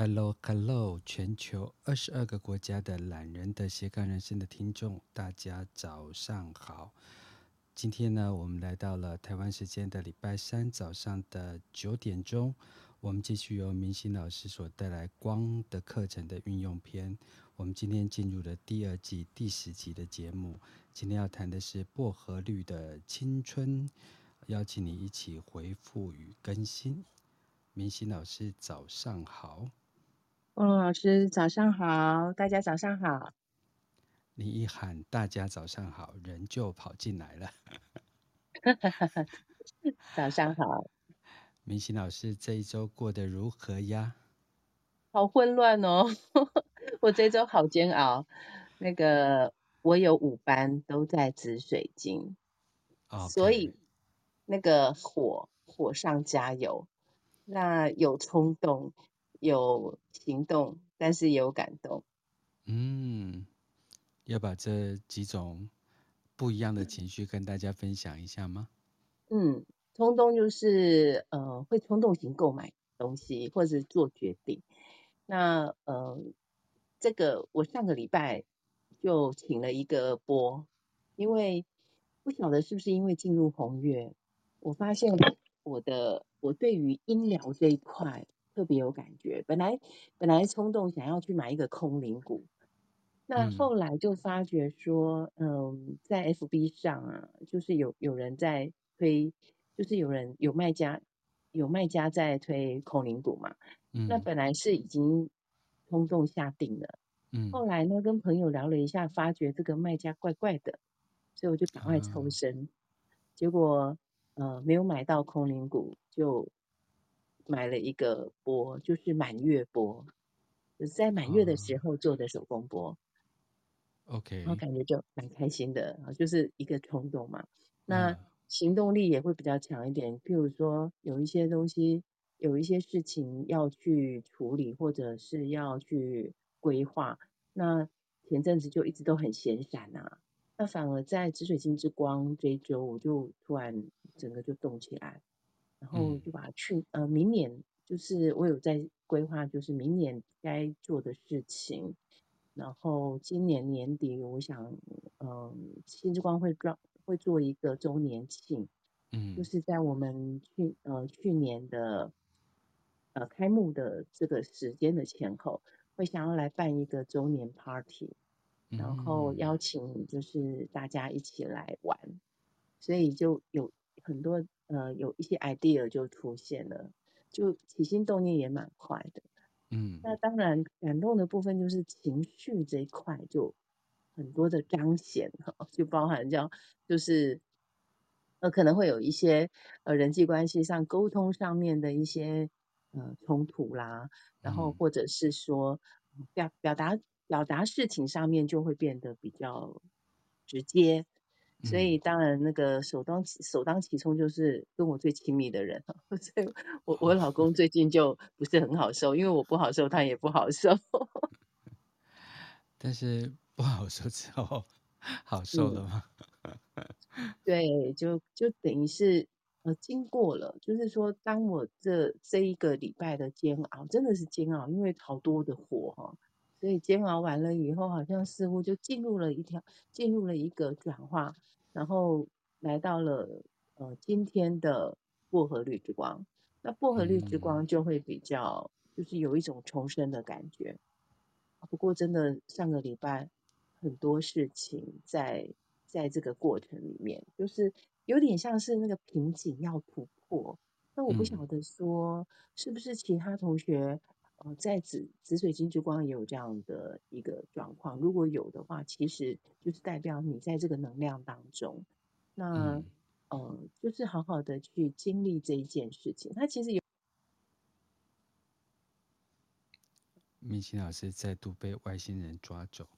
Hello，Hello，全球二十二个国家的懒人的斜杠人生的听众，大家早上好。今天呢，我们来到了台湾时间的礼拜三早上的九点钟，我们继续由明心老师所带来光的课程的运用篇。我们今天进入了第二季第十集的节目，今天要谈的是薄荷绿的青春，邀请你一起回复与更新。明心老师早上好。汪龙老师，早上好，大家早上好。你一喊大家早上好，人就跑进来了。早上好，明心老师这一周过得如何呀？好混乱哦，我这周好煎熬。那个，我有五班都在紫水晶，Okay. 所以那个火火上加油。那有冲动。有行动，但是也有感动。嗯，要把这几种不一样的情绪跟大家分享一下吗？嗯，冲动就是呃，会冲动型购买东西或者做决定。那呃，这个我上个礼拜就请了一个播，因为不晓得是不是因为进入红月，我发现我的我对于音疗这一块。特别有感觉，本来本来冲动想要去买一个空灵股，那后来就发觉说，嗯、呃，在 FB 上啊，就是有有人在推，就是有人有卖家有卖家在推空灵股嘛，嗯，那本来是已经冲动下定了，嗯，后来呢跟朋友聊了一下，发觉这个卖家怪怪的，所以我就赶快抽身，嗯、结果呃没有买到空灵股就。买了一个钵，就是满月钵，就是在满月的时候做的手工钵。OK，然后感觉就蛮开心的，就是一个冲动嘛。那行动力也会比较强一点，譬如说有一些东西，有一些事情要去处理，或者是要去规划。那前阵子就一直都很闲散啊，那反而在紫水晶之光这一周，我就突然整个就动起来。然后就把去呃明年就是我有在规划，就是明年该做的事情。然后今年年底，我想嗯，新之光会做会做一个周年庆，嗯，就是在我们去呃去年的呃开幕的这个时间的前后，会想要来办一个周年 party，然后邀请就是大家一起来玩，所以就有很多。呃，有一些 idea 就出现了，就起心动念也蛮快的。嗯，那当然感动的部分就是情绪这一块就很多的彰显哈，就包含叫就是呃可能会有一些呃人际关系上沟通上面的一些呃冲突啦，然后或者是说表表达表达事情上面就会变得比较直接。所以当然，那个首当首当其冲就是跟我最亲密的人，所以我我老公最近就不是很好受，因为我不好受，他也不好受。但是不好受之后好受了吗？嗯、对，就就等于是呃经过了，就是说，当我这这一个礼拜的煎熬，真的是煎熬，因为好多的火哈。所以煎熬完了以后，好像似乎就进入了一条，进入了一个转化，然后来到了呃今天的薄荷绿之光。那薄荷绿之光就会比较，就是有一种重生的感觉。不过真的上个礼拜很多事情在在这个过程里面，就是有点像是那个瓶颈要突破。那我不晓得说是不是其他同学。呃，在紫紫水晶之光也有这样的一个状况，如果有的话，其实就是代表你在这个能量当中，那、嗯、呃，就是好好的去经历这一件事情。他其实有，明星老师再度被外星人抓走，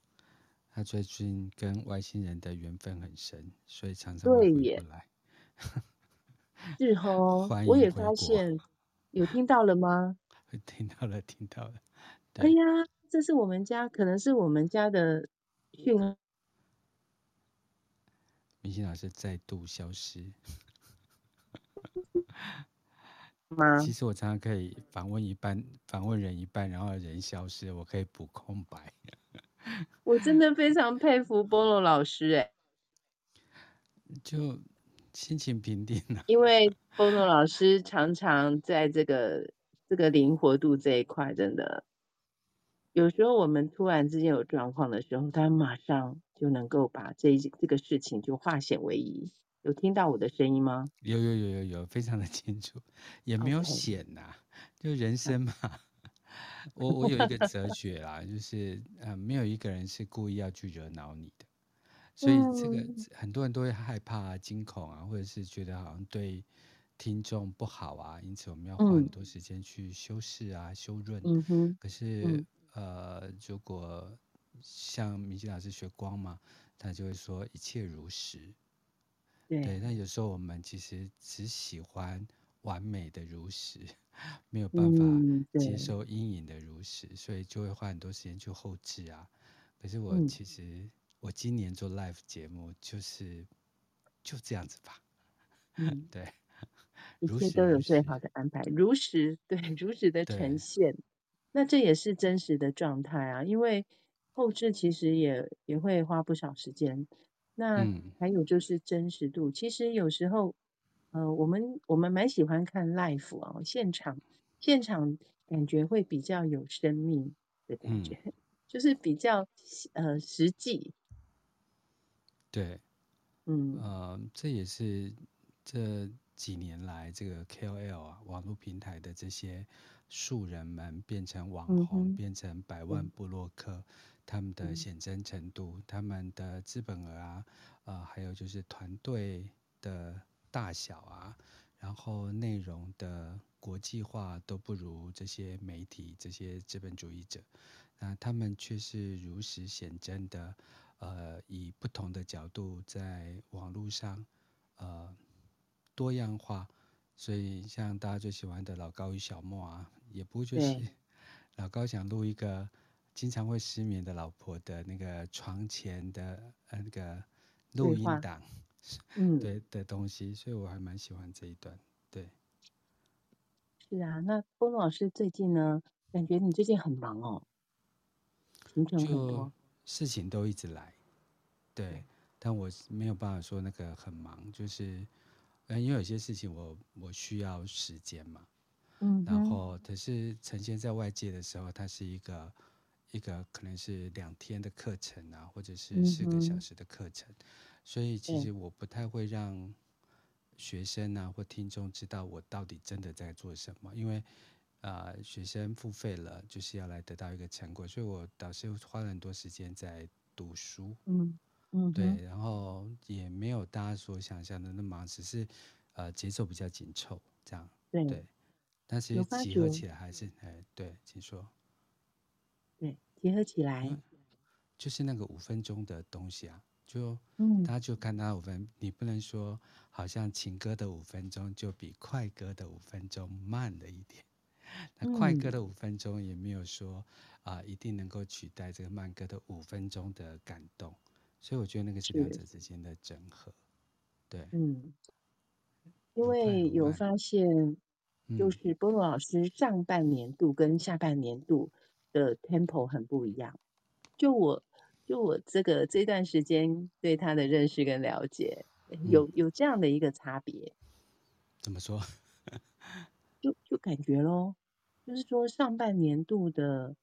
他最近跟外星人的缘分很深，所以常常会回不来。是哦，我也发现，有听到了吗？听到了，听到了。哎呀，这是我们家，可能是我们家的讯号。明星老师再度消失。吗？其实我常常可以访问一半，访问人一半，然后人消失，我可以补空白。我真的非常佩服 Bono 老师，哎，就心情平定了。因为 Bono 老师常常在这个这个灵活度这一块，真的，有时候我们突然之间有状况的时候，他马上就能够把这这个事情就化险为夷。有听到我的声音吗？有有有有有，非常的清楚，也没有险呐.就人生嘛。我我有一个哲学啦，就是呃，没有一个人是故意要去惹恼你的，所以这个、嗯、很多人都会害怕啊、惊恐啊，或者是觉得好像对听众不好啊，因此我们要花很多时间去修饰啊、嗯、修润。嗯哼。可是、嗯、呃，如果像明星老师学光嘛，他就会说一切如实。对。对。那有时候我们其实只喜欢完美的如实。没有办法接受阴影的如实，嗯、所以就会花很多时间去后置啊。可是我其实、嗯、我今年做 live 节目就是就这样子吧。嗯，对，一切都有最好的安排，如实，对，如实的呈现。那这也是真实的状态啊，因为后置其实也也会花不少时间。那还有就是真实度，嗯、其实有时候。呃，我们我们蛮喜欢看 live 啊，现场现场感觉会比较有生命的感觉，嗯、就是比较呃实际。对，嗯呃，这也是这几年来这个 KOL 啊，网络平台的这些素人们变成网红，嗯、变成百万部落客，嗯、他们的显真程度，嗯、他们的资本额啊，呃，还有就是团队的。大小啊，然后内容的国际化都不如这些媒体、这些资本主义者，那他们却是如实显真的，呃，以不同的角度在网络上，呃，多样化。所以像大家最喜欢的老高与小莫啊，也不就是老高想录一个经常会失眠的老婆的那个床前的那个录音档。嗯，对的东西，所以我还蛮喜欢这一段。对，是啊，那 Bono 老师最近呢？感觉你最近很忙哦，行程很多，事情都一直来。对，但我没有办法说那个很忙，就是，嗯，因为有些事情我我需要时间嘛。嗯。然后，可是呈现在外界的时候，它是一个一个可能是两天的课程啊，或者是四个小时的课程。嗯所以其实我不太会让学生啊或听众知道我到底真的在做什么，因为啊、呃、学生付费了就是要来得到一个成果，所以我导师花了很多时间在读书，嗯嗯，对，然后也没有大家所想象的那么忙，只是呃节奏比较紧凑这样，对，对，但是结合起来还是哎对，请说，对，结合起来。就是那个五分钟的东西啊。就，嗯。他就看他五分，你不能说好像情歌的五分钟就比快歌的五分钟慢了一点，那快歌的五分钟也没有说啊、呃、一定能够取代这个慢歌的五分钟的感动，所以我觉得那个是两者之间的整合，对，嗯，因为有发现，就是 Bono 老师上半年度跟下半年度的 tempo 很不一样，就我。就我这个这段时间对他的认识跟了解，有有这样的一个差别。怎么说？就就感觉咯，就是说上半年度的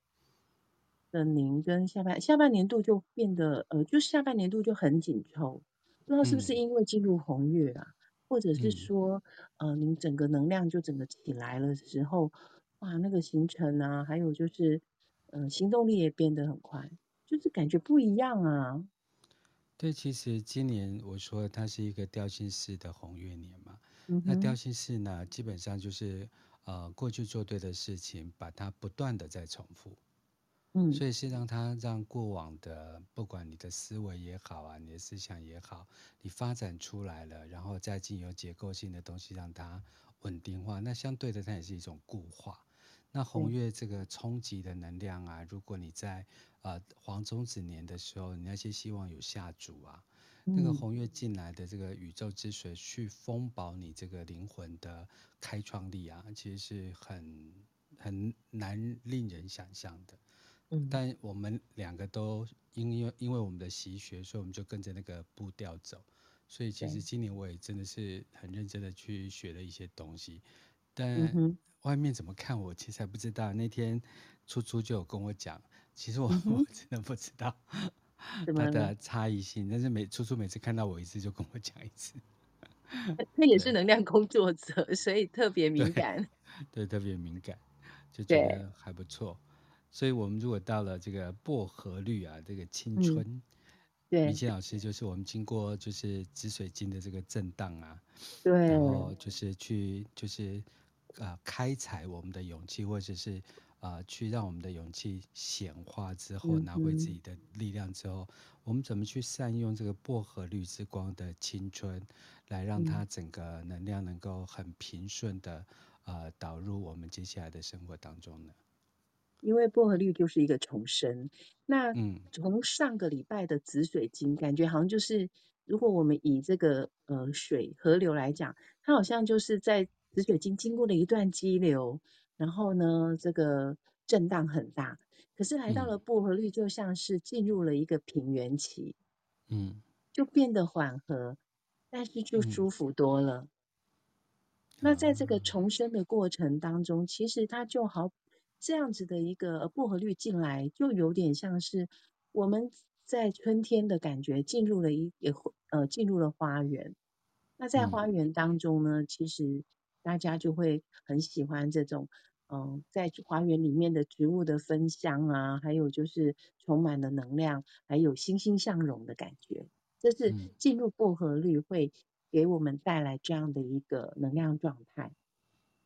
的您跟下半下半年度就变得呃，就下半年度就很紧凑，不知道是不是因为进入红月啊，嗯、或者是说呃，您整个能量就整个起来了时候，哇，那个行程啊，还有就是呃，行动力也变得很快。就是感觉不一样啊。对，其实今年我说它是一个调性式的红月年嘛。嗯、那调性式呢，基本上就是呃过去做对的事情，把它不断的在重复。嗯。所以是让它让过往的，不管你的思维也好啊，你的思想也好，你发展出来了，然后再经由结构性的东西让它稳定化。那相对的，它也是一种固化。那红月这个冲击的能量啊，如果你在呃黄种子年的时候，你那些希望有下注啊，那个红月进来的这个宇宙之水去丰饱你这个灵魂的开创力啊，其实是很很难令人想象的。嗯，但我们两个都因为因为我们的习学，所以我们就跟着那个步调走。所以其实今年我也真的是很认真的去学了一些东西，但外面怎么看我其实还不知道。那天初初就有跟我讲，其实我我真的不知道 它的差异性，但是每初初每次看到我一次就跟我讲一次。他也是能量工作者，所以特别敏感。对，对，特别敏感，就觉得还不错。所以我们如果到了这个薄荷绿啊，这个青春。嗯对，明谦老师就是我们经过就是紫水晶的这个震荡啊，对，然后就是去就是呃开采我们的勇气，或者是啊、呃、去让我们的勇气显化之后，拿回自己的力量之后，嗯、我们怎么去善用这个薄荷绿之光的青春，来让它整个能量能够很平顺的呃导入我们接下来的生活当中呢？因为薄荷绿就是一个重生，那从上个礼拜的紫水晶，感觉好像就是，如果我们以这个呃水河流来讲，它好像就是在紫水晶经过了一段激流，然后呢，这个震荡很大，可是来到了薄荷绿，就像是进入了一个平原期，嗯，就变得缓和，但是就舒。服多了。那在这个重生的过程当中，其实它就好。这样子的一个薄荷绿进来，就有点像是我们在春天的感觉，进入了一也呃进入了花园。那在花园当中呢，其实大家就会很喜欢这种嗯、呃，在花园里面的植物的芬香啊，还有就是充满了能量，还有欣欣向荣的感觉。这是进入薄荷绿会给我们带来这样的一个能量状态。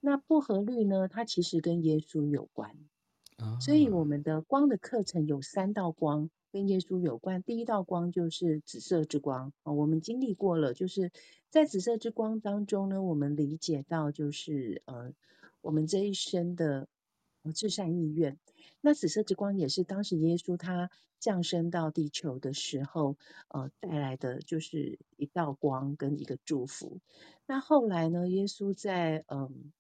那薄荷绿呢？它其实跟耶稣有关，所以我们的光的课程有三道光跟耶稣有关。第一道光就是紫色之光啊，我们经历过了，就是在紫色之光当中呢，我们理解到就是呃，我们这一生的至善意愿。那紫色之光也是当时耶稣他降生到地球的时候，呃，带来的就是一道光跟一个祝福。那后来呢，耶稣在嗯。呃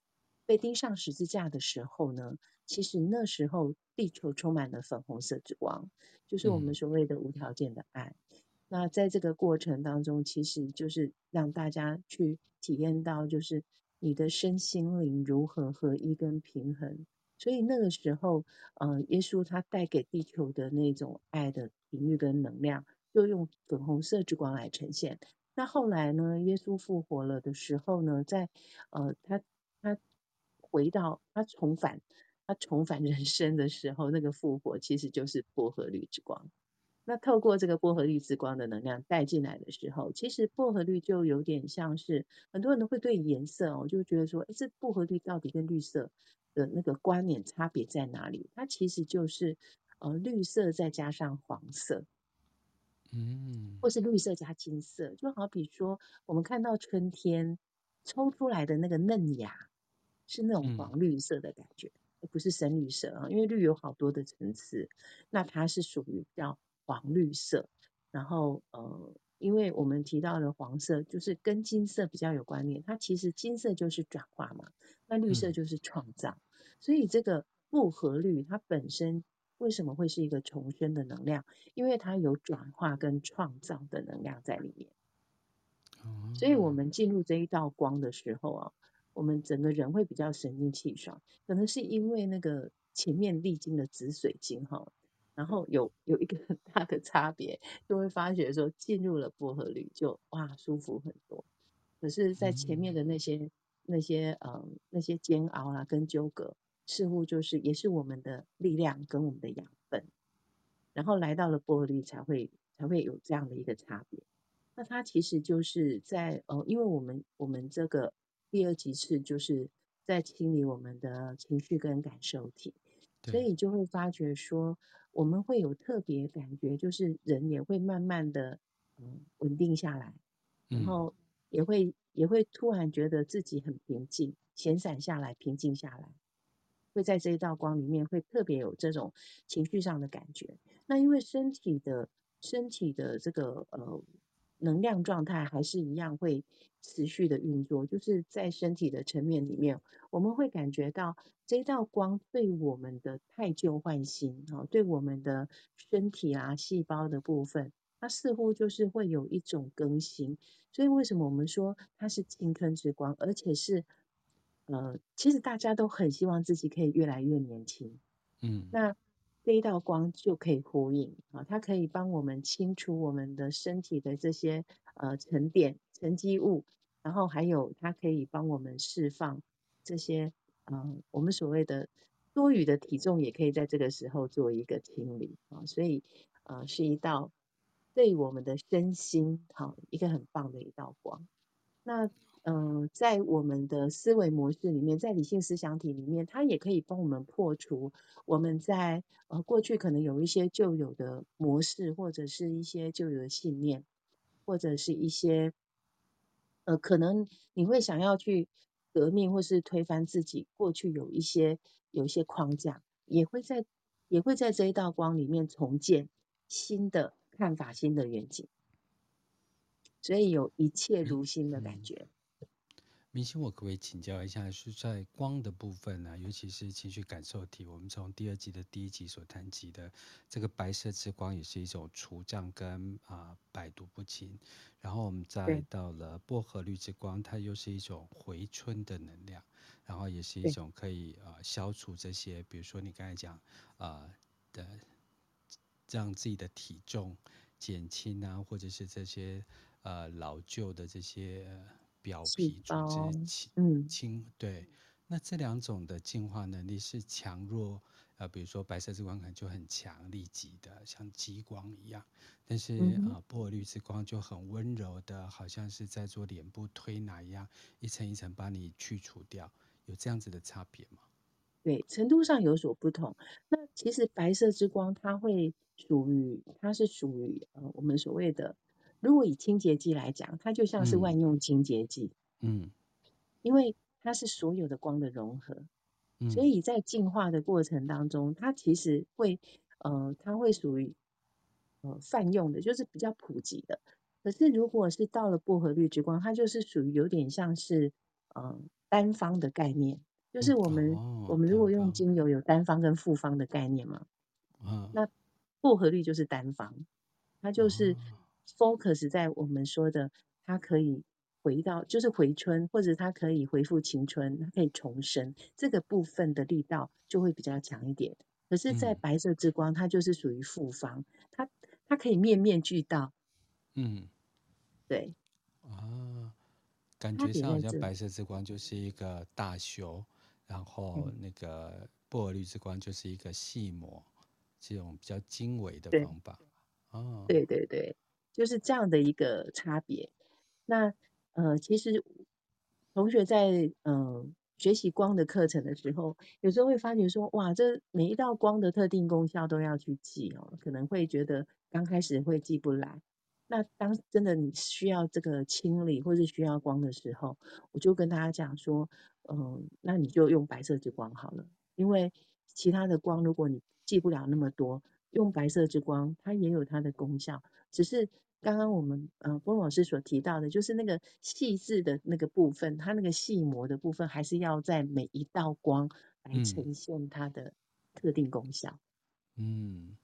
被钉上十字架的时候呢，其实那时候地球充满了粉红色之光，就是我们所谓的无条件的爱。嗯。那在这个过程当中，其实就是让大家去体验到，就是你的身心灵如何合一跟平衡。所以那个时候，呃，耶稣他带给地球的那种爱的频率跟能量，就用粉红色之光来呈现。那后来呢，耶稣复活了的时候呢，在呃，他他。回到他重返，他重返 人生的时候，那个复活其实就是薄荷绿之光。那透过这个薄荷绿之光的能量带进来的时候，其实薄荷绿就有点像是很多人都会对颜色哦，就觉得说，哎，这薄荷绿到底跟绿色的那个观念差别在哪里？它其实就是呃绿色再加上黄色，嗯，或是绿色加金色，就好比说我们看到春天抽出来的那个嫩芽。是那种黄绿色的感觉，而不是深绿色啊，因为绿有好多的层次，那它是属于比较黄绿色。然后呃，因为我们提到的黄色就是跟金色比较有关联，它其实金色就是转化嘛，那绿色就是创造。所以这个复合绿它本身为什么会是一个重生的能量？因为它有转化跟创造的能量在里面。所以我们进入这一道光的时候啊。我们整个人会比较神清气爽，可能是因为那个前面历经的紫水晶哈，然后有有一个很大的差别，就会发觉说进入了薄荷绿就哇舒服很多，可是，在前面的那些那些嗯那些煎熬啊跟纠葛，似乎就是也是我们的力量跟我们的养分，然后来到了薄荷绿才会才会有这样的一个差别，那它其实就是在呃，因为我们我们这个。第二级次就是在清理我们的情绪跟感受体，所以就会发觉说，我们会有特别感觉，就是人也会慢慢的嗯稳定下来，然后也会也会突然觉得自己很平静，闲散下来，平静下来，会在这一道光里面会特别有这种情绪上的感觉。那因为身体的身体的这个呃能量状态还是一样会持续的运作，就是在身体的层面里面，我们会感觉到这道光对我们的太旧换新啊，对我们的身体啊细胞的部分，它似乎就是会有一种更新。所以为什么我们说它是青春之光，而且是呃，其实大家都很希望自己可以越来越年轻，嗯，那。这一道光就可以呼应啊，它可以帮我们清除我们的身体的这些呃沉淀沉积物，然后还有它可以帮我们释放这些嗯、呃、我们所谓的多余的体重，也可以在这个时候做一个清理啊，所以呃是一道对我们的身心好一个很棒的一道光。那嗯、呃，在我们的思维模式里面，在理性思想体里面，它也可以帮我们破除我们在呃过去可能有一些旧有的模式，或者是一些旧有的信念，或者是一些呃可能你会想要去革命或是推翻自己过去有一些有一些框架，也会在也会在这一道光里面重建新的看法、新的远景，所以有一切如新的感觉。明星，我可不可以请教一下，是在光的部分呢、啊？尤其是情绪感受体，我们从第二季的第一集所谈及的这个白色之光，也是一种除障跟啊、呃、百毒不侵。然后我们再到了薄荷绿之光，它又是一种回春的能量，然后也是一种可以啊、呃、消除这些，比如说你刚才讲啊、呃、的让自己的体重减轻啊，或者是这些呃老旧的这些。表皮组织清，嗯，清对，那这两种的净化能力是强弱，呃，比如说白色之光可能就很强立即的，像激光一样，但是啊、嗯呃，薄荷绿之光就很温柔的，好像是在做脸部推拿一样，一层一层把你去除掉，有这样子的差别吗？对，程度上有所不同。那其实白色之光它会属于，它是属于呃我们所谓的。如果以清洁剂来讲，它就像是万用清洁剂，嗯，因为它是所有的光的融合，嗯，所以在进化的过程当中，它其实会，呃，它会属于，呃，泛用的，就是比较普及的。可是如果是到了薄荷绿之光，它就是属于有点像是，呃，单方的概念，就是我们，哦，我们如果用精油有单方跟复方的概念嘛，嗯，那薄荷绿就是单方，它就是。哦 focus 在我们说的，它可以回到，就是回春，或者它可以恢复青春，它可以重生，这个部分的力道就会比较强一点。可是，在白色之光，它就是属于复方，它它可以面面俱到。嗯，对。啊，感觉上好像白色之光就是一个大修，然后那个薄荷绿之光就是一个细磨，这种比较精微的方法。哦，对对对。就是这样的一个差别。那呃，其实同学在嗯、学习光的课程的时候，有时候会发觉说，哇，这每一道光的特定功效都要去记哦，可能会觉得刚开始会记不来。那当真的你需要这个清理或是需要光的时候，我就跟大家讲说，嗯、那你就用白色之光好了，因为其他的光如果你记不了那么多，用白色之光它也有它的功效。只是刚刚我们呃波老师所提到的，就是那个细致的那个部分，它那个细磨的部分，还是要在每一道光来呈现它的特定功效。嗯，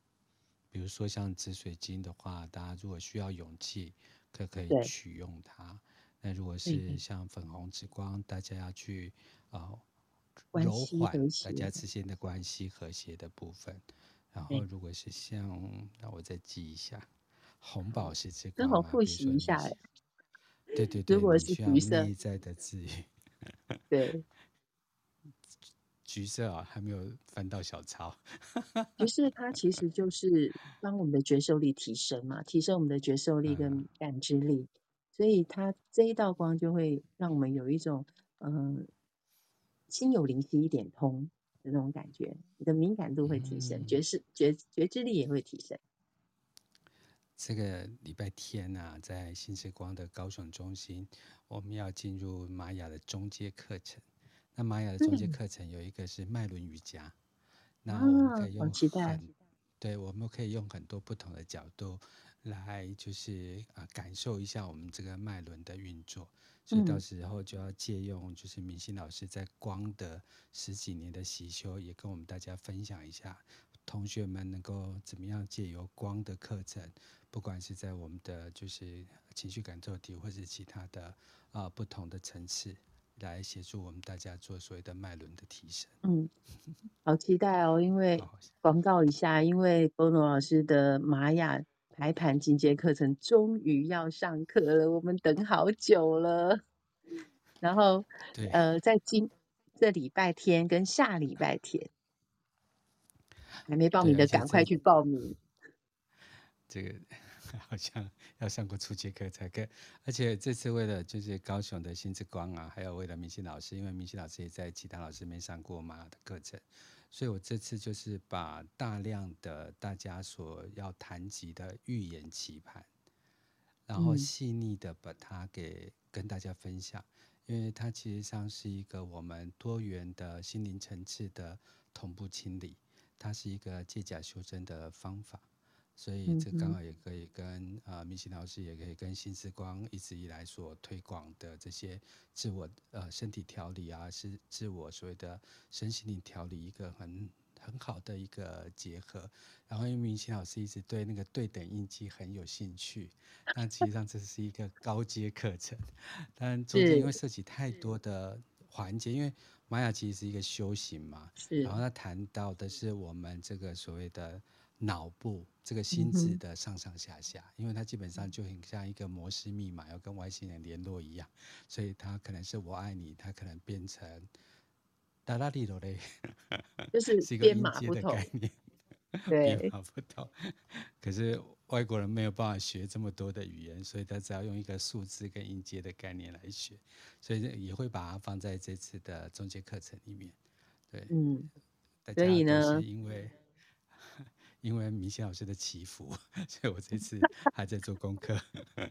比如说像紫水晶的话，大家如果需要勇气，可可以取用它。那如果是像粉红之光，大家要去啊、呃、柔缓大家之间的关系和谐的部分。然后如果是像，那我再记一下。红宝石之光，刚好复习一下哎。对对对，如果是橘色，内在的治愈。对，橘色啊，还没有翻到小抄。橘色它其实就是帮我们的觉受力提升嘛，提升我们的觉受力跟感知力，嗯、所以它这一道光就会让我们有一种嗯、呃，心有灵犀一点通的那种感觉，你的敏感度会提升，嗯、觉知觉觉知力也会提升。这个礼拜天啊，在新之光的高雄中心，我们要进入玛雅的中阶课程。那玛雅的中阶课程有一个是脉轮瑜伽，那、嗯、我们可以用很、啊、对，我们可以用很多不同的角度来就是啊感受一下我们这个脉轮的运作，所以到时候就要借用就是明星老师在光的十几年的习修，也跟我们大家分享一下，同学们能够怎么样借由光的课程，不管是在我们的就是情绪感受体，或是其他的啊不同的层次，来协助我们大家做所谓的脉轮的提升。嗯，好期待哦！因为广告一下，因为 Bono 老师的玛雅排盘进阶课程终于要上课了，我们等好久了。然后，呃，在今这礼拜天跟下礼拜天，还没报名的赶快去报名。这个。好像要上过初阶课才可以，而且这次为了就是高雄的新之光啊，还有为了明星老师，因为明星老师也在其他老师没上过嘛的课程，所以我这次就是把大量的大家所要谈及的预言棋盘，然后细腻的把它给跟大家分享，嗯、因为它其实上是一个我们多元的心灵层次的同步清理，它是一个借假修真的方法。所以这刚好也可以跟啊、呃，明心老师也可以跟新之光一直以来所推广的这些自我呃身体调理啊，是自我所谓的身心灵调理一个很很好的一个结合。然后因为明心老师一直对那个对等印记很有兴趣，但实际上这是一个高阶课程，但中间因为涉及太多的环节，因为玛雅其实是一个修行嘛，然后他谈到的是我们这个所谓的。脑部这个心智的上上下下，嗯、因为它基本上就很像一个摩斯密码，要跟外星人联络一样，所以它可能是我爱你，它可能变成哒啦哩啰嘞，就是是一个音阶的概念，对，编码不同。可是外国人没有办法学这么多的语言，所以他只要用一个数字跟音阶的概念来学，所以也会把它放在这次的中阶课程里面。对，嗯，所以呢，因为。因为明心老师的祈福，所以我这次 还在做功课。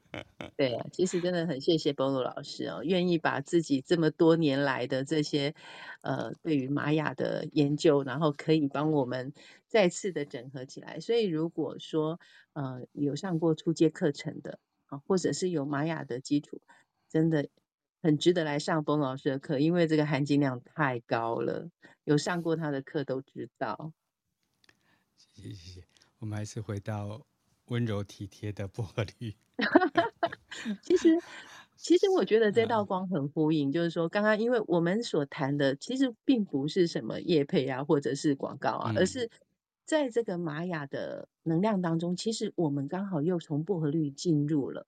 对啊，其实真的很谢谢 Bono 老师哦，愿意把自己这么多年来的这些呃对于玛雅的研究，然后可以帮我们再次的整合起来。所以如果说呃有上过初阶课程的啊，或者是有玛雅的基础，真的很值得来上 Bono 老师的课，因为这个含金量太高了。有上过他的课都知道。谢谢谢谢，我们还是回到温柔体贴的薄荷绿。其实，其实我觉得这道光很呼应，就是说，刚刚因为我们所谈的，其实并不是什么业配啊，或者是广告啊，而是在这个玛雅的能量当中，其实我们刚好又从薄荷绿进入了。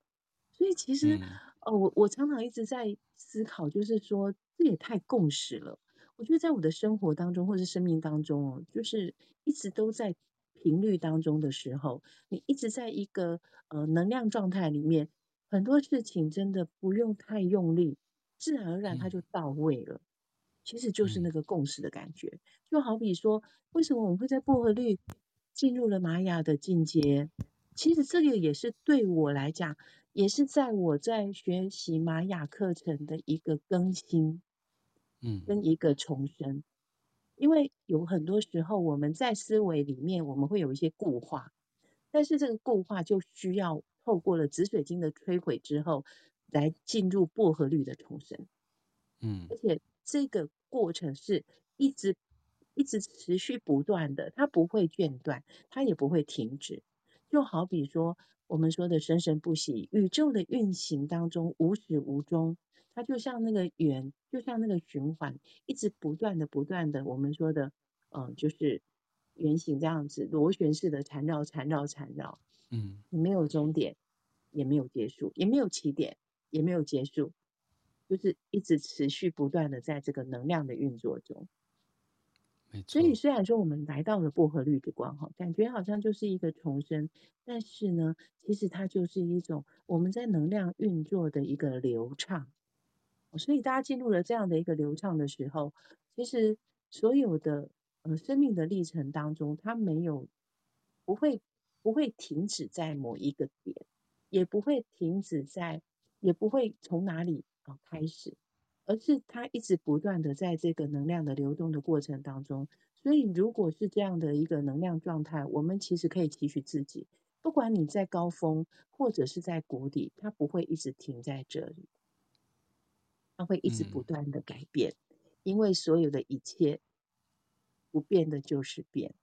所以，其实，哦，我我常常一直在思考，就是说，这也太共识了。我觉得在我的生活当中，或是生命当中哦，就是一直都在。频率当中的时候，你一直在一个呃能量状态里面，很多事情真的不用太用力，自然而然它就到位了。其实就是那个共识的感觉，就好比说，为什么我们会在薄荷绿进入了玛雅的境界？其实这个也是对我来讲，也是在我在学习玛雅课程的一个更新，嗯，跟一个重生。因为有很多时候我们在思维里面，我们会有一些固化，但是这个固化就需要透过了紫水晶的摧毁之后，来进入薄荷绿的重生。嗯，而且这个过程是一直一直持续不断的，它不会间断，它也不会停止。就好比说我们说的生生不息，宇宙的运行当中无始无终。它就像那个圆，就像那个循环，一直不断的、不断的，我们说的，嗯、呃，就是圆形这样子，螺旋式的缠绕、缠绕、缠绕，嗯，没有终点，也没有结束，也没有起点，也没有结束，就是一直持续不断的在这个能量的运作中。所以虽然说我们来到了薄荷绿之光哈，感觉好像就是一个重生，但是呢，其实它就是一种我们在能量运作的一个流畅。所以大家进入了这样的一个流畅的时候，其实所有的呃生命的历程当中，它没有不会不会停止在某一个点，也不会停止在，也不会从哪里啊开始，而是它一直不断的在这个能量的流动的过程当中。所以如果是这样的一个能量状态，我们其实可以提取自己，不管你在高峰或者是在谷底，它不会一直停在这里，它会一直不断的改变，嗯、因为所有的一切不变的就是变。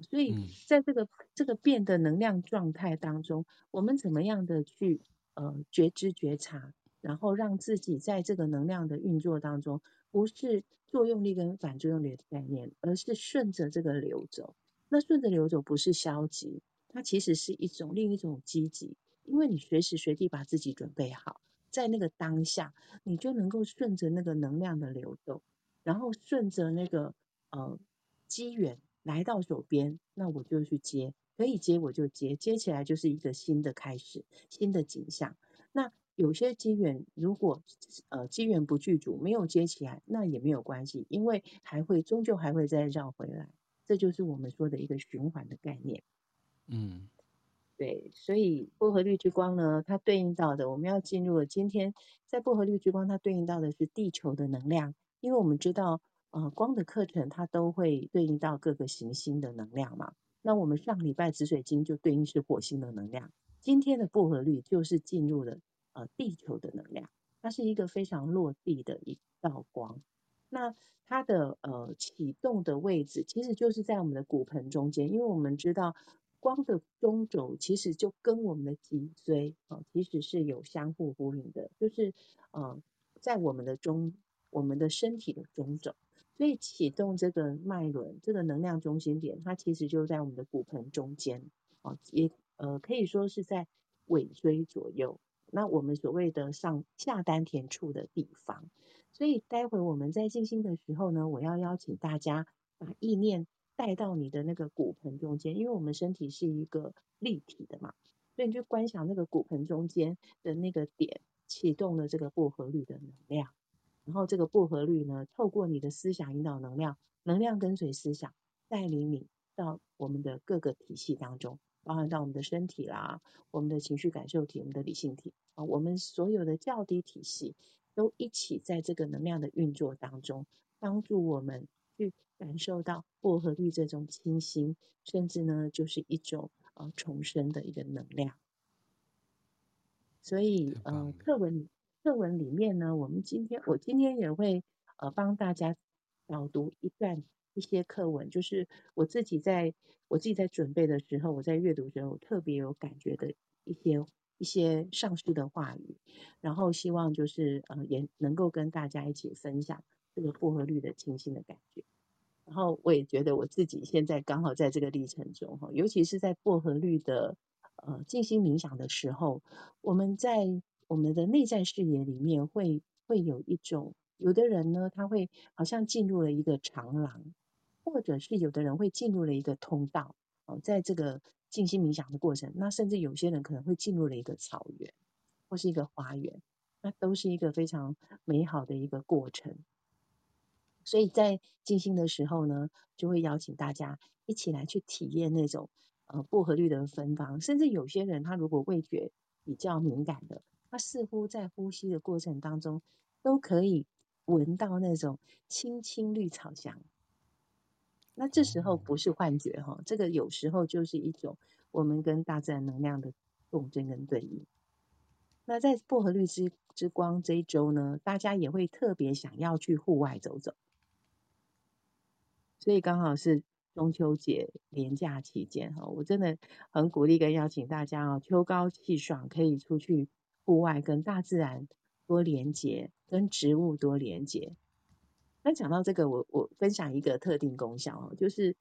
所以在这个这个变的能量状态当中，我们怎么样的去呃觉知觉察，然后让自己在这个能量的运作当中，不是作用力跟反作用力的概念，而是顺着这个流走。那顺着流走不是消极，它其实是一种另一种积极，因为你随时随地把自己准备好，在那个当下，你就能够顺着那个能量的流动，然后顺着那个呃机缘。来到手边，那我就去接，可以接我就接，接起来就是一个新的开始，新的景象。那有些机缘，如果呃机缘不具足，没有接起来，那也没有关系，因为还会终究还会再绕回来，这就是我们说的一个循环的概念。嗯，对，所以薄荷绿之光呢，它对应到的，我们要进入了今天，在薄荷绿之光，它对应到的是地球的能量，因为我们知道。呃，光的课程它都会对应到各个行星的能量嘛。那我们上礼拜紫水晶就对应是火星的能量，今天的薄荷绿就是进入了呃地球的能量，它是一个非常落地的一道光。那它的呃启动的位置其实就是在我们的骨盆中间，因为我们知道光的中轴其实就跟我们的脊椎啊、其实是有相互呼应的，就是呃在我们的中我们的身体的中轴。所以启动这个脉轮，这个能量中心点，它其实就在我们的骨盆中间，啊，也呃可以说是在尾椎左右。那我们所谓的上下丹田处的地方。所以待会我们在静心的时候呢，我要邀请大家把意念带到你的那个骨盆中间，因为我们身体是一个立体的嘛，所以你就观想那个骨盆中间的那个点，启动了这个薄荷绿的能量。然后这个薄荷绿呢，透过你的思想引导能量，能量跟随思想，带领你到我们的各个体系当中，包含到我们的身体啦，我们的情绪感受体，我们的理性体啊，我们所有的较低体系都一起在这个能量的运作当中，帮助我们去感受到薄荷绿这种清新，甚至呢就是一种呃重生的一个能量。所以呃课文。课文里面呢，我们今天我今天也会呃帮大家导读一段一些课文，就是我自己在我自己在准备的时候，我在阅读的时候特别有感觉的一些一些上师的话语，然后希望就是呃也能够跟大家一起分享这个薄荷绿的清新的感觉，然后我也觉得我自己现在刚好在这个历程中哈，尤其是在薄荷绿的呃静心冥想的时候，我们在。我们的内在视野里面会会有一种，有的人呢，他会好像进入了一个长廊，或者是有的人会进入了一个通道哦，在这个静心冥想的过程，那甚至有些人可能会进入了一个草原或是一个花园，那都是一个非常美好的一个过程。所以在静心的时候呢，就会邀请大家一起来去体验那种呃薄荷绿的芬芳，甚至有些人他如果味觉比较敏感的。他似乎在呼吸的过程当中，都可以闻到那种青青绿草香。那这时候不是幻觉哈，这个有时候就是一种我们跟大自然能量的共振跟对应。那在薄荷绿之之光这一周呢，大家也会特别想要去户外走走，所以刚好是中秋节连假期间哈，我真的很鼓励跟邀请大家哦，秋高气爽可以出去。户外跟大自然多连接，跟植物多连接。那讲到这个，我我分享一个特定功效哦，就是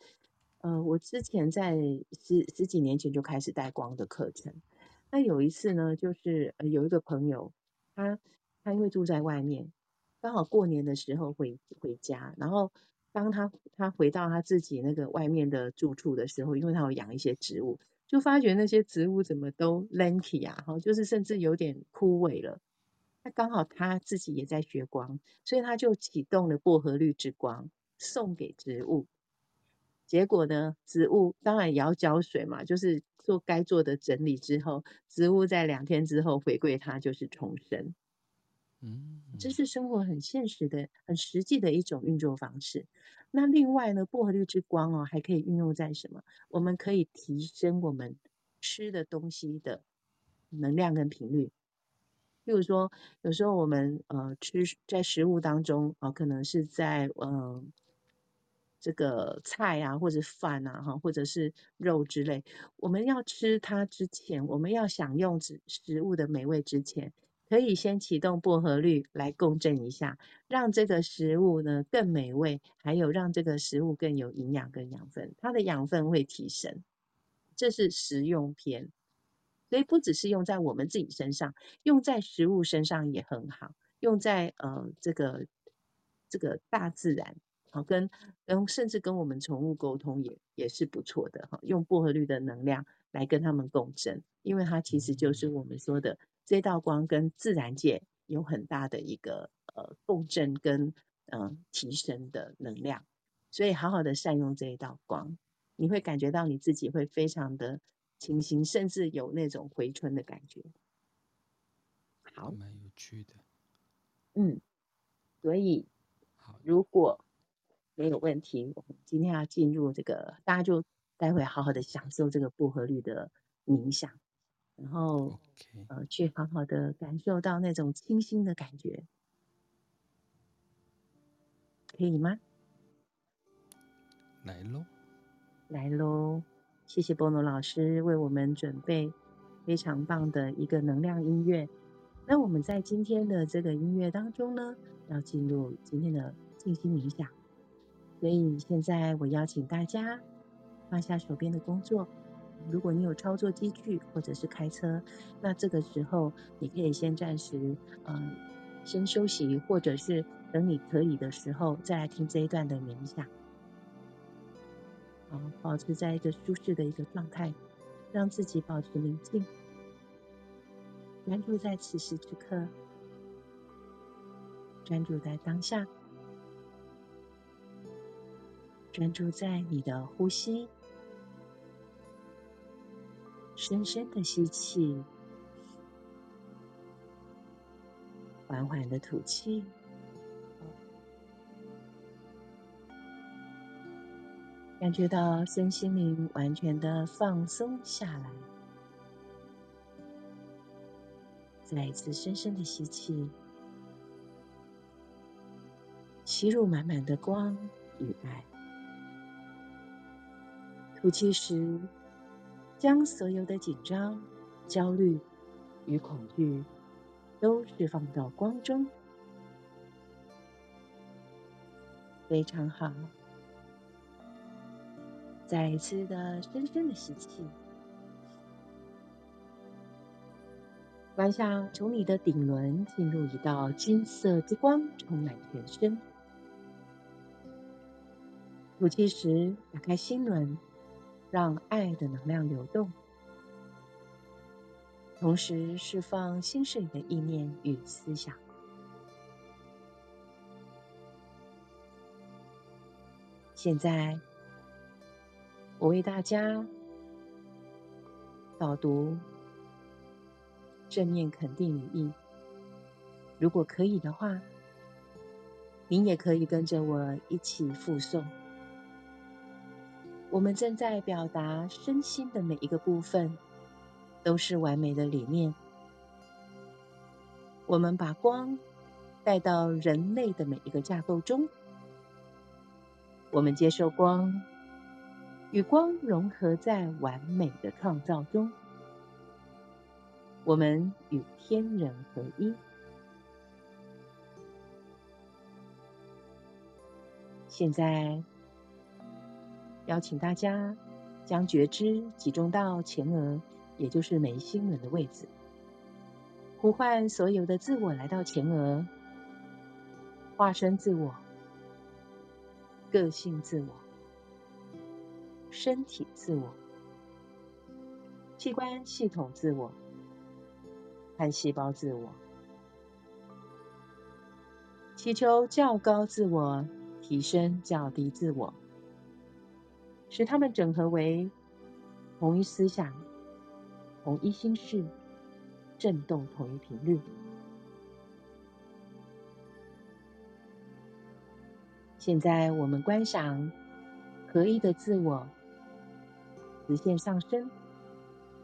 呃，我之前在十十几年前就开始带光的课程。那有一次呢，就是有一个朋友，他他因为住在外面，刚好过年的时候回回家，然后当他他回到他自己那个外面的住处的时候，因为他有养一些植物。就发觉那些植物怎么都 lanky 啊，哈就是甚至有点枯萎了。那刚好他自己也在学光，所以他就启动了薄荷绿之光，送给植物。结果呢，植物当然也要浇水嘛，就是做该做的整理之后，植物在两天之后回归它就是重生。嗯，这是生活很现实的、很实际的一种运作方式。那另外呢，薄荷绿之光哦，还可以运用在什么？我们可以提升我们吃的东西的能量跟频率。譬如说，有时候我们呃吃在食物当中啊、可能是在嗯。呃这个菜啊，或者饭啊，哈，或者是肉之类，我们要吃它之前，我们要享用食食物的美味之前，可以先启动薄荷绿来共振一下，让这个食物呢更美味，还有让这个食物更有营养跟养分，它的养分会提升。这是实用篇，所以不只是用在我们自己身上，用在食物身上也很好，用在呃这个这个大自然。好，跟跟甚至跟我们宠物沟通也也是不错的哈。用薄荷绿的能量来跟他们共振，因为它其实就是我们说的这道光跟自然界有很大的一个呃共振跟嗯、呃、提升的能量，所以好好的善用这一道光，你会感觉到你自己会非常的清新，甚至有那种回春的感觉。好，蛮有趣的。嗯，所以如果没有问题，我们今天要进入这个，大家就待会好好的享受这个薄荷绿的冥想，然后.呃，去好好的感受到那种清新的感觉，可以吗？来喽，来喽！谢谢波诺老师为我们准备非常棒的一个能量音乐。那我们在今天的这个音乐当中呢，要进入今天的静心冥想。所以现在我邀请大家放下手边的工作。如果你有操作机具或者是开车，那这个时候你可以先暂时，嗯，先休息，或者是等你可以的时候再来听这一段的冥想。好，保持在一个舒适的一个状态，让自己保持宁静，专注在此时此刻，专注在当下。专注在你的呼吸，深深的吸气，缓缓的吐气，感觉到身心灵完全的放松下来。再一次深深的吸气，吸入满满的光与爱。吐气时，将所有的紧张、焦虑与恐惧都释放到光中。非常好。再一次的深深的吸气，观想从你的顶轮进入一道金色之光，充满全身。吐气时，打开心轮。让爱的能量流动，同时释放心事里的意念与思想。现在，我为大家导读正面肯定语音。如果可以的话，您也可以跟着我一起复诵。我们正在表达身心的每一个部分都是完美的理念。我们把光带到人类的每一个架构中。我们接受光，与光融合在完美的创造中。我们与天人合一。现在。邀请大家将觉知集中到前额，也就是眉心轮的位置，呼唤所有的自我来到前额，化身自我、个性自我、身体自我、器官系统自我和细胞自我，祈求较高自我提升较低自我。使他们整合为同一思想、同一心事、振动同一频率。现在我们观赏合一的自我直线上升，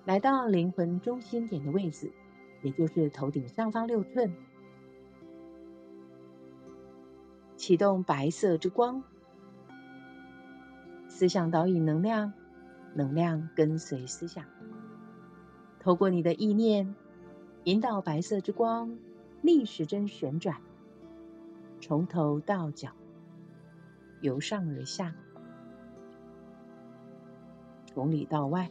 来到灵魂中心点的位置，也就是头顶上方六寸，启动白色之光，思想导引能量，能量跟随思想，透过你的意念，引导白色之光逆时针旋转，从头到脚，由上而下，从里到外。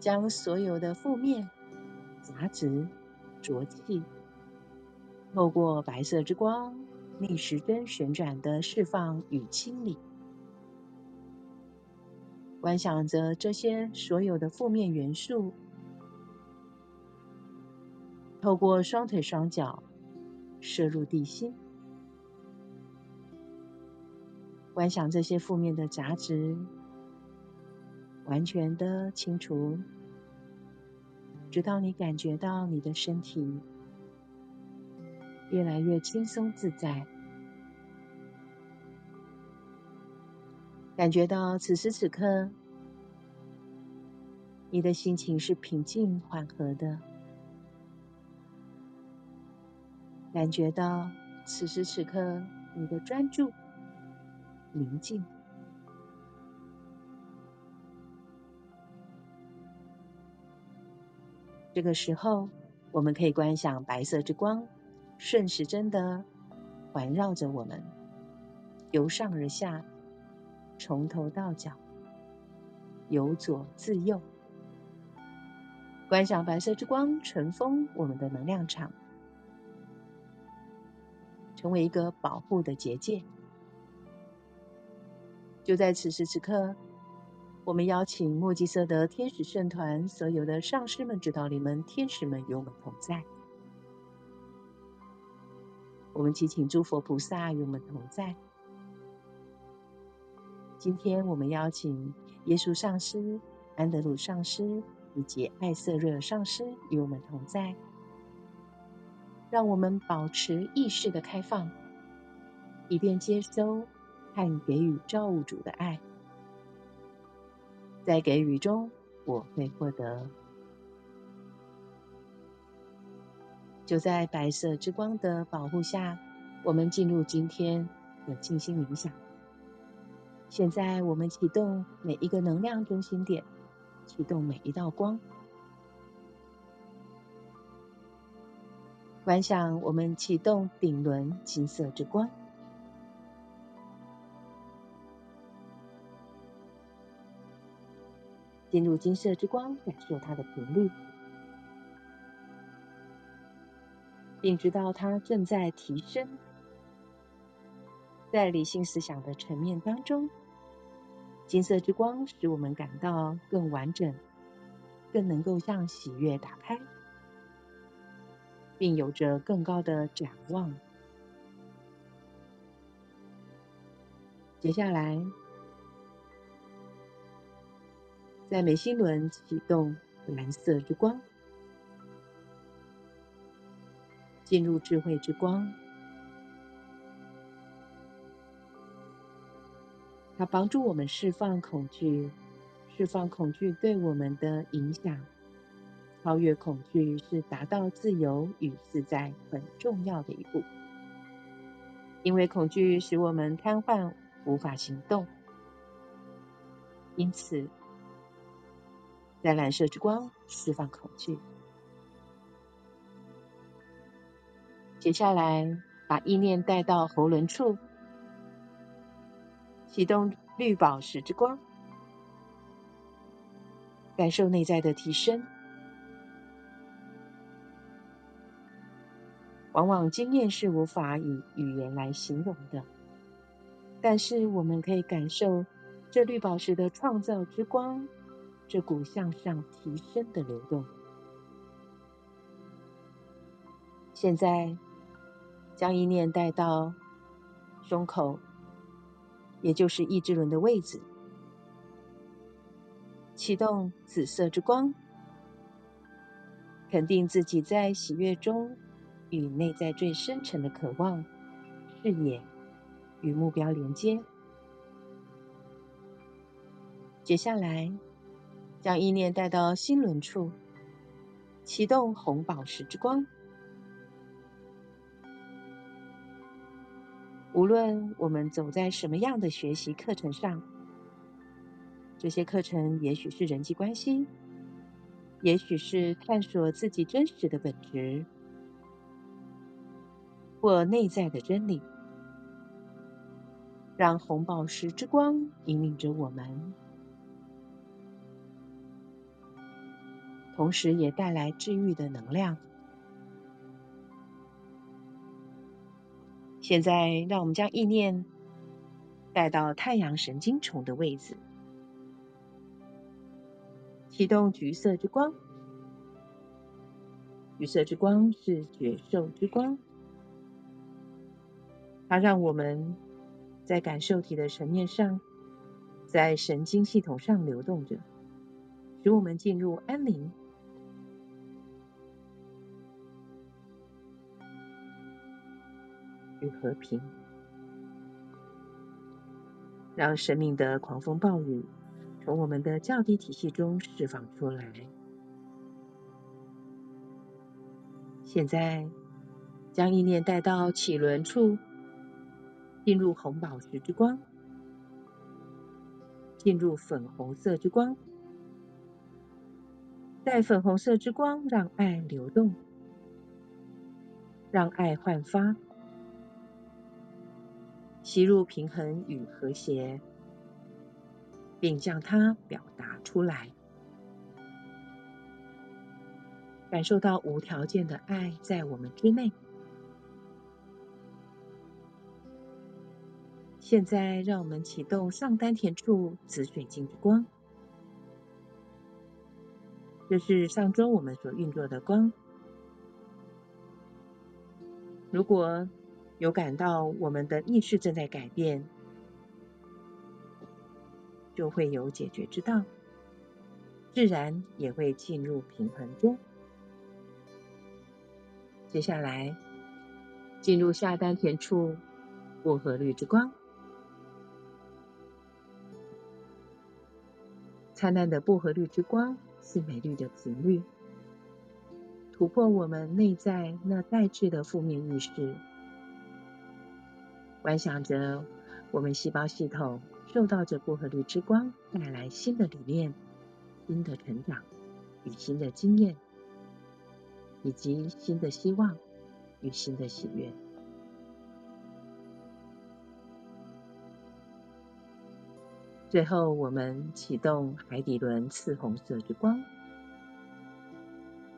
将所有的负面、杂质、浊气，透过白色之光逆时针旋转的释放与清理。观想着这些所有的负面元素，透过双腿双脚射入地心。观想这些负面的杂质。完全的清除，直到你感觉到你的身体越来越轻松自在，感觉到此时此刻你的心情是平静缓和的，感觉到此时此刻你的专注宁静。这个时候，我们可以观想白色之光顺时针的环绕着我们，由上而下，从头到脚，由左至右。观想白色之光尘封我们的能量场，成为一个保护的结界。就在此时此刻。我们邀请墨迹色德天使圣团所有的上师们、指导灵们、天使们与我们同在。我们祈请诸佛菩萨与我们同在。今天我们邀请耶稣上师、安德鲁上师以及艾瑟瑞尔上师与我们同在。让我们保持意识的开放，以便接收和给予造物主的爱。在给予中，我会获得。就在白色之光的保护下，我们进入今天的静心冥想。现在，我们启动每一个能量中心点，启动每一道光。观想我们启动顶轮金色之光。进入金色之光，感受它的频率，并知道它正在提升。在理性思想的层面当中，金色之光使我们感到更完整，更能够向喜悦打开，并有着更高的展望。接下来。在眉心轮启动蓝色之光，进入智慧之光，它帮助我们释放恐惧，释放恐惧对我们的影响。超越恐惧是达到自由与自在很重要的一步，因为恐惧使我们瘫痪，无法行动，因此。在蓝色之光释放恐惧。接下来，把意念带到喉轮处，启动绿宝石之光，感受内在的提升。往往经验是无法以语言来形容的，但是我们可以感受这绿宝石的创造之光。这股向上提升的流动。现在，将意念带到胸口，也就是意志轮的位置，启动紫色之光，肯定自己在喜悦中与内在最深沉的渴望、视野与目标连接。接下来，将意念带到心轮处，启动红宝石之光。无论我们走在什么样的学习课程上，这些课程也许是人际关系，也许是探索自己真实的本质，或内在的真理，让红宝石之光引领着我们。同时也带来治愈的能量。现在，让我们将意念带到太阳神经丛的位置，启动橘色之光。橘色之光是觉受之光，它让我们在感受体的层面上，在神经系统上流动着，使我们进入安宁。与和平，让生命的狂风暴雨从我们的较低体系中释放出来。现在，将意念带到脐轮处，进入红宝石之光，进入粉红色之光，在粉红色之光，让爱流动，让爱焕发。吸入平衡与和谐，并将它表达出来，感受到无条件的爱在我们之内。现在，让我们启动上丹田处紫水晶之光，这是上周我们所运作的光。如果有感到我们的意识正在改变，就会有解决之道，自然也会进入平衡中。接下来，进入下丹田处，薄荷绿之光，灿烂的薄荷绿之光是美丽的频率，突破我们内在那带质的负面意识。观想着我们细胞系统受到这薄荷绿之光带来新的理念、新的成长与新的经验，以及新的希望与新的喜悦。最后，我们启动海底轮赤红色之光，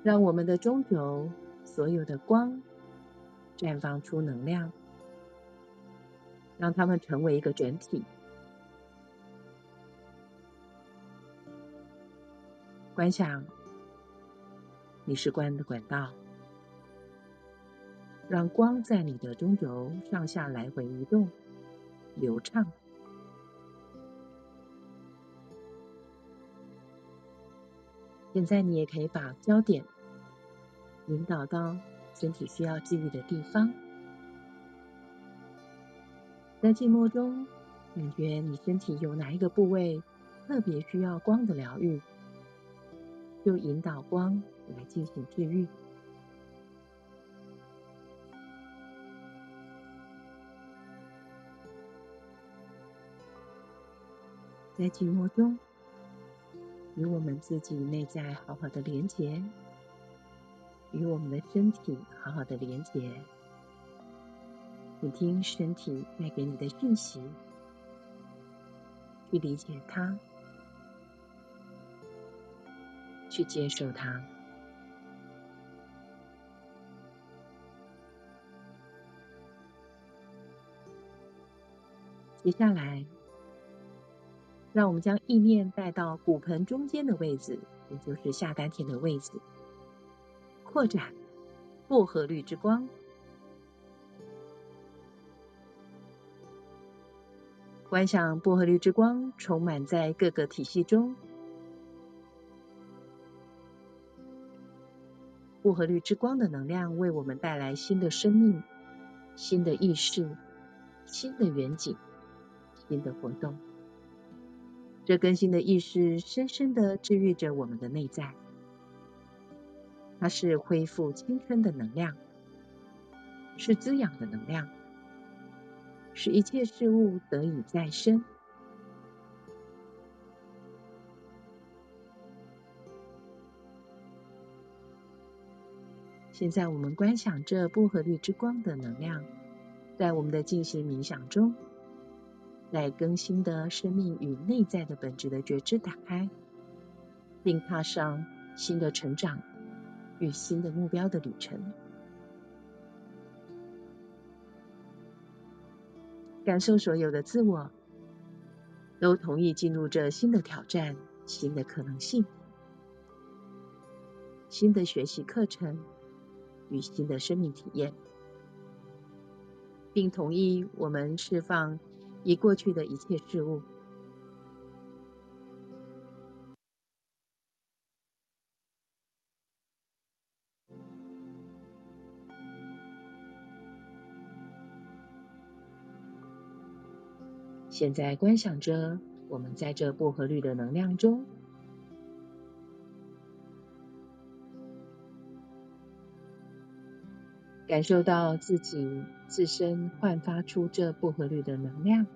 让我们的中轴所有的光绽放出能量。让它们成为一个整体。观想，你是光的管道，让光在你的中轴上下来回移动，流畅。现在你也可以把焦点引导到身体需要治愈的地方。在寂寞中，感觉你身体有哪一个部位特别需要光的疗愈，就引导光来进行治愈。在寂寞中，与我们自己内在好好的连接，与我们的身体好好的连接。聆听身体带给你的讯息，去理解它，去接受它。接下来，让我们将意念带到骨盆中间的位置，也就是下丹田的位置，扩展薄荷绿之光。观想薄荷绿之光充满在各个体系中，薄荷绿之光的能量为我们带来新的生命、新的意识、新的远景、新的活动。这更新的意识深深地治愈着我们的内在，它是恢复青春的能量，是滋养的能量，使一切事物得以再生。现在，我们观想这薄荷绿之光的能量，在我们的静心冥想中。在更新的生命与内在的本质的觉知打开，并踏上新的成长与新的目标的旅程。感受所有的自我都同意进入这新的挑战、新的可能性、新的学习课程与新的生命体验，并同意我们释放。已过去的一切事物，现在观想着我们在这薄荷绿的能量中，感受到自己自身焕发出这薄荷绿的能量，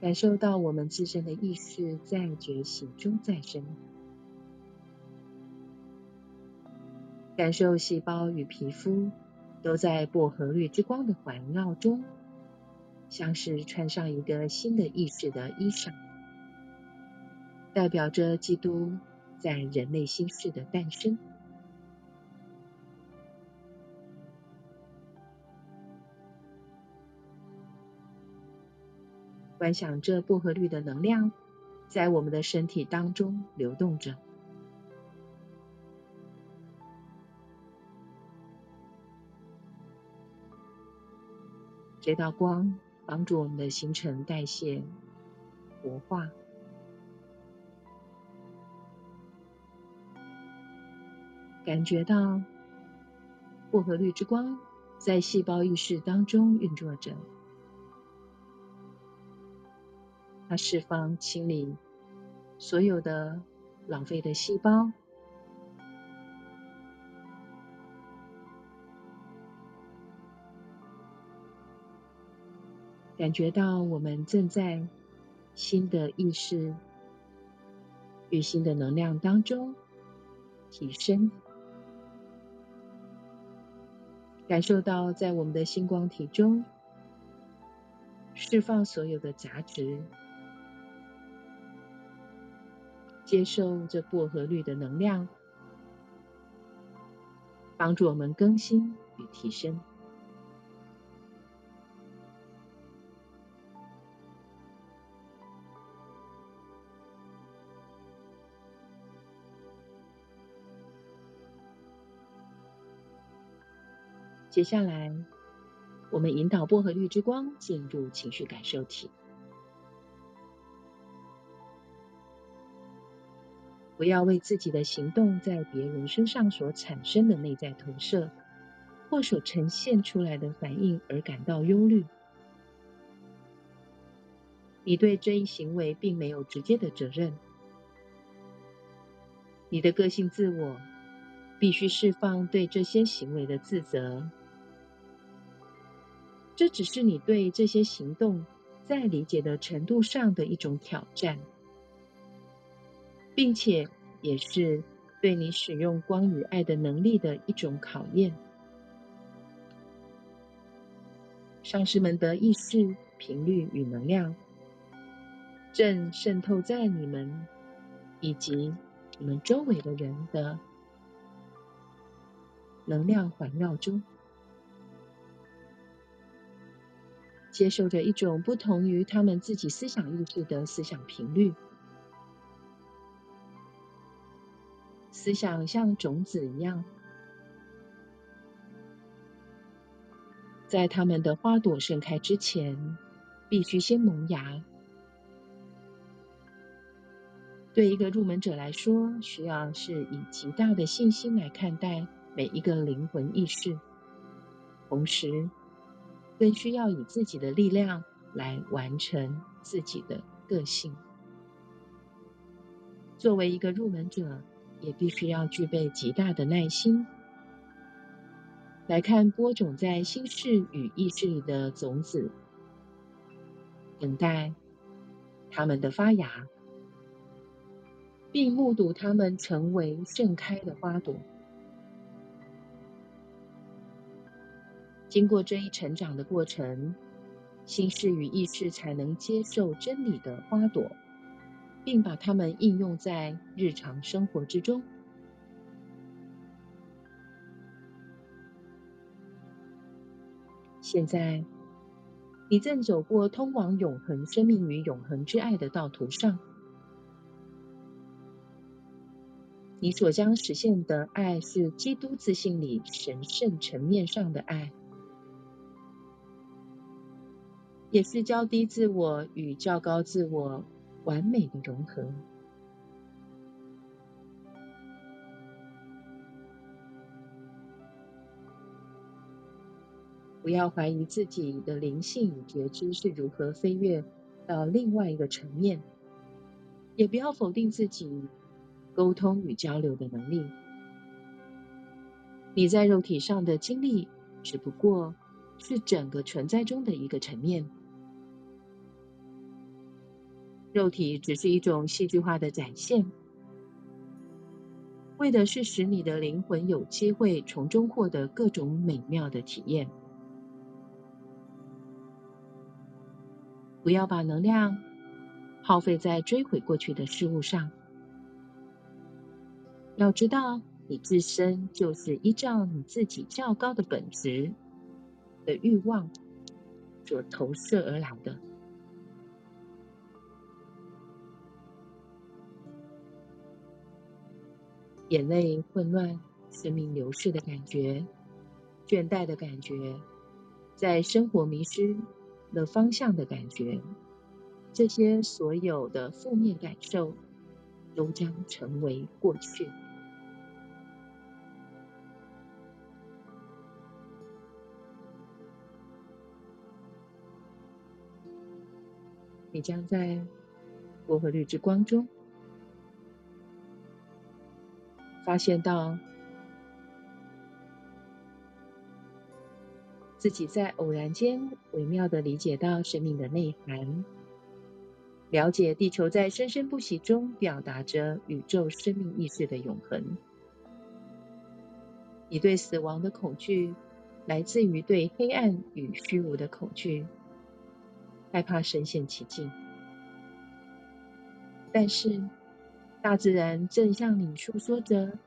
感受到我们自身的意识在觉醒中再生，感受细胞与皮肤都在薄荷绿之光的环绕中，像是穿上一个新的意识的衣裳，代表着基督。在人类心事的诞生，观想这薄荷绿的能量在我们的身体当中流动着。这道光帮助我们的新陈代谢活化。感觉到薄荷绿之光在细胞意识当中运作着，它释放、清理所有的浪费的细胞，感觉到我们正在新的意识与新的能量当中提升。感受到在我们的星光体中释放所有的杂质，接受这薄荷绿的能量，帮助我们更新与提升。接下来，我们引导薄荷绿之光进入情绪感受体。不要为自己的行动在别人身上所产生的内在投射，或所呈现出来的反应而感到忧虑。你对这一行为并没有直接的责任。你的个性自我必须释放对这些行为的自责。这只是你对这些行动在理解的程度上的一种挑战，并且也是对你使用光与爱的能力的一种考验。上师们的意识、频率与能量正渗透在你们以及你们周围的人的能量环绕中。接受着一种不同于他们自己思想意识的思想频率，思想像种子一样，在他们的花朵盛开之前，必须先萌芽。对一个入门者来说，需要是以极大的信心来看待每一个灵魂意识，同时。更需要以自己的力量来完成自己的个性。作为一个入门者，也必须要具备极大的耐心，来看播种在心识与意识里的种子，等待它们的发芽，并目睹它们成为盛开的花朵。经过这一成长的过程，心事与意识才能接受真理的花朵，并把它们应用在日常生活之中。现在，你正走过通往永恒生命与永恒之爱的道途上。你所将实现的爱是基督自信里神圣层面上的爱。也是较低自我与较高自我完美的融合。不要怀疑自己的灵性觉知是如何飞跃到另外一个层面，也不要否定自己沟通与交流的能力。你在肉体上的经历只不过是整个存在中的一个层面。肉体只是一种戏剧化的展现，为的是使你的灵魂有机会从中获得各种美妙的体验。不要把能量耗费在追悔过去的事物上。要知道，你自身就是依照你自己较高的本质的欲望所投射而来的。眼泪混乱、生命流逝的感觉、倦怠的感觉，在生活迷失了方向的感觉，这些所有的负面感受都将成为过去。你将在薄荷绿之光中。发现到自己在偶然间微妙的理解到生命的内涵，了解地球在生生不息中表达着宇宙生命意识的永恒。你对死亡的恐惧来自于对黑暗与虚无的恐惧，害怕深陷其境。但是，大自然正向你诉说着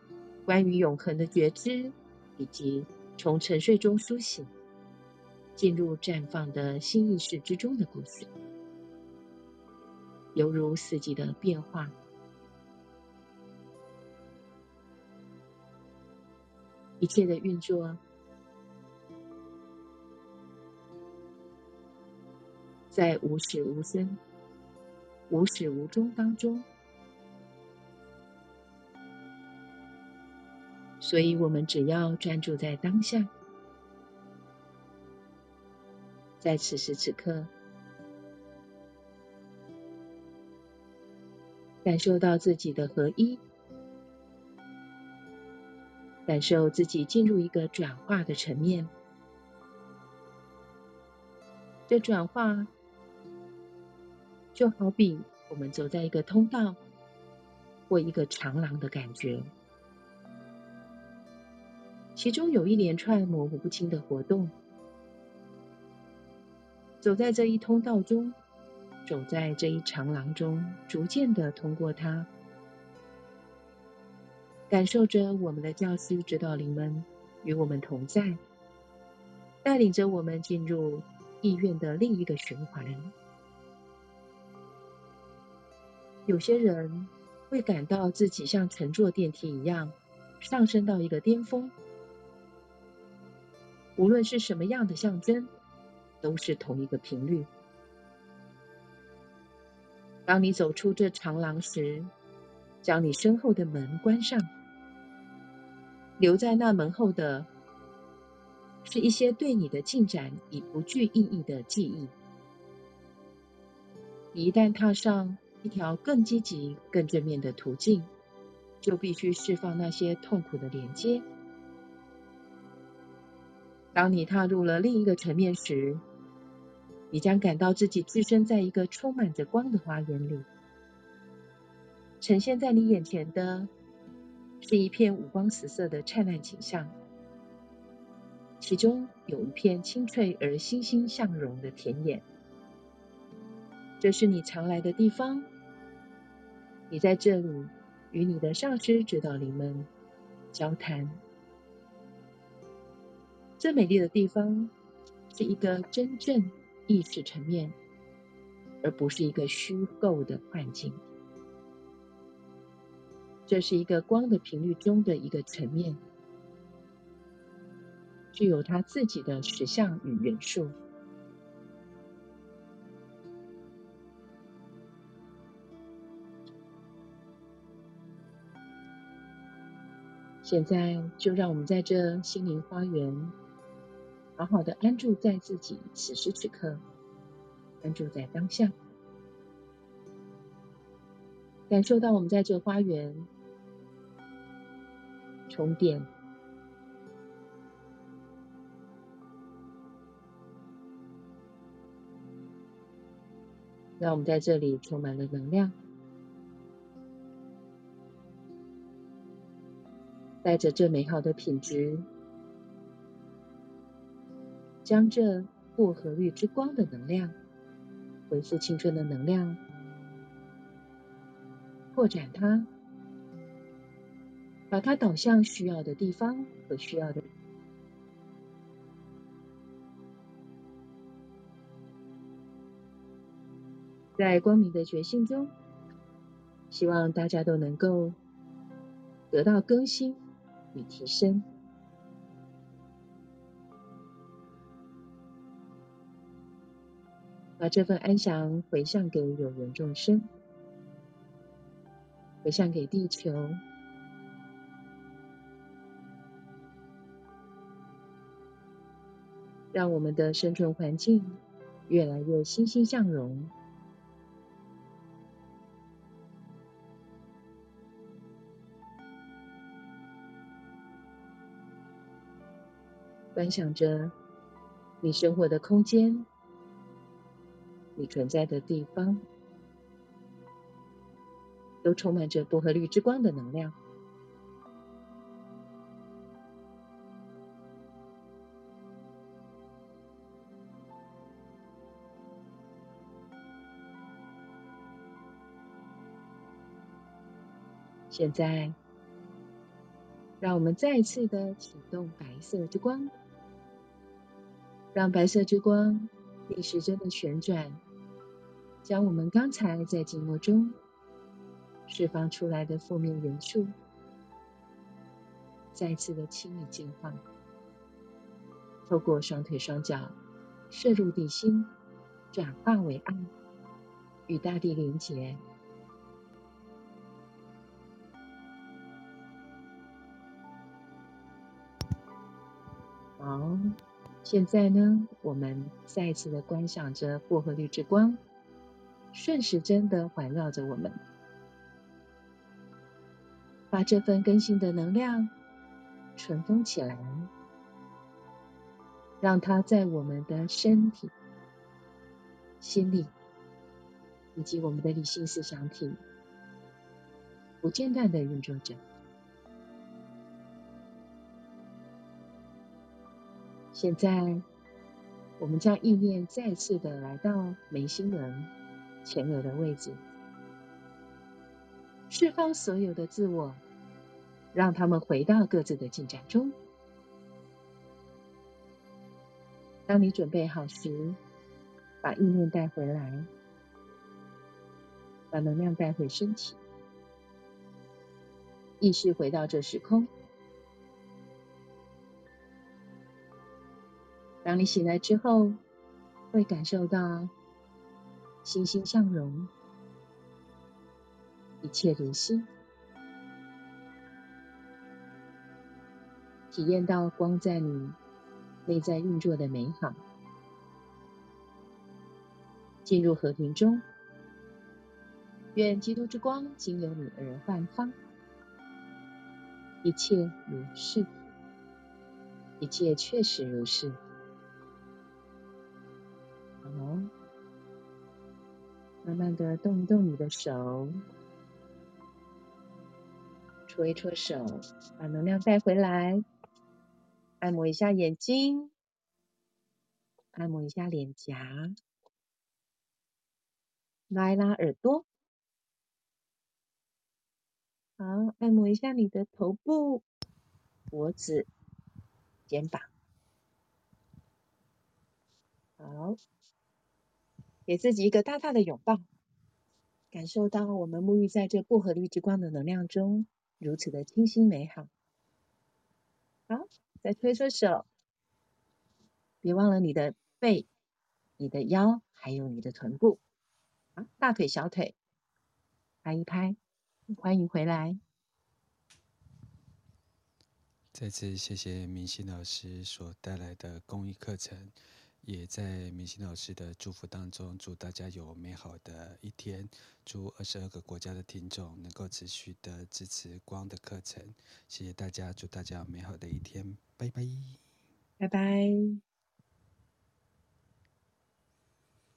关于永恒的觉知，以及从沉睡中苏醒，进入绽放的新意识之中的故事，犹如四季的变化，一切的运作，在无始无生、无始无终当中。所以，我们只要专注在当下，在此时此刻，感受到自己的合一，感受自己进入一个转化的层面。这转化就好比我们走在一个通道或一个长廊的感觉。其中有一连串模糊不清的活动，走在这一通道中，走在这一长廊中，逐渐的通过它，感受着我们的教师指导灵们与我们同在，带领着我们进入意愿的另一个循环。有些人会感到自己像乘坐电梯一样，上升到一个巅峰。无论是什么样的象征，都是同一个频率。当你走出这长廊时，将你身后的门关上，留在那门后的是一些对你的进展已不具意义的记忆。你一旦踏上一条更积极、更正面的途径，就必须释放那些痛苦的连接。当你踏入了另一个层面时，你将感到自己置身在一个充满着光的花园里。呈现在你眼前的是一片五光十色的灿烂景象，其中有一片青翠而欣欣向荣的田野。这是你常来的地方，你在这里与你的上师指导灵们交谈。最美丽的地方是一个真正意识层面，而不是一个虚构的幻境。这是一个光的频率中的一个层面，具有它自己的实相与元素。现在，就让我们在这心灵花园，好好的安住在自己此时此刻，安住在当下，感受到我们在这花园充电，让我们在这里充满了能量。带着这美好的品质，将这薄荷绿之光的能量，恢复青春的能量，扩展它，把它导向需要的地方和需要的。在光明的觉醒中，希望大家都能够得到更新。与提升，把这份安详回向给有缘众生，回向给地球，让我们的生存环境越来越欣欣向荣。观想着你生活的空间，你存在的地方，都充满着薄荷绿之光的能量。现在，让我们再次的启动白色之光。让白色之光逆时针的旋转，将我们刚才在静默中释放出来的负面元素，再次的清理净化，透过双腿双脚摄入地心，转化为爱，与大地连结。好。现在呢，我们再一次的观想着薄荷绿之光，顺时针的环绕着我们，把这份更新的能量存封起来，让它在我们的身体、心里以及我们的理性思想体不间断的运作着。现在，我们将意念再次的来到眉心轮前额的位置，释放所有的自我，让他们回到各自的进展中。当你准备好时，把意念带回来，把能量带回身体，意识回到这时空。当你醒来之后，会感受到欣欣向荣，一切如新，体验到光在你内在运作的美好，进入和平中。愿基督之光经由你而焕发，一切如是，一切确实如是。好，慢慢的动一动你的手，搓一搓手，把能量带回来。按摩一下眼睛，按摩一下脸颊，拉一拉耳朵。好，按摩一下你的头部、脖子、肩膀。好，给自己一个大大的拥抱，感受到我们沐浴在这薄荷绿之光的能量中，如此的清新美好。好。再搓搓手，别忘了你的背、你的腰，还有你的臀部，大腿、小腿，拍一拍，欢迎回来。再次谢谢明心老师所带来的公益课程，也在明星老师的祝福当中，祝大家有美好的一天。祝二十二个国家的听众能够持续的支持光的课程，谢谢大家，祝大家有美好的一天。拜拜，拜拜。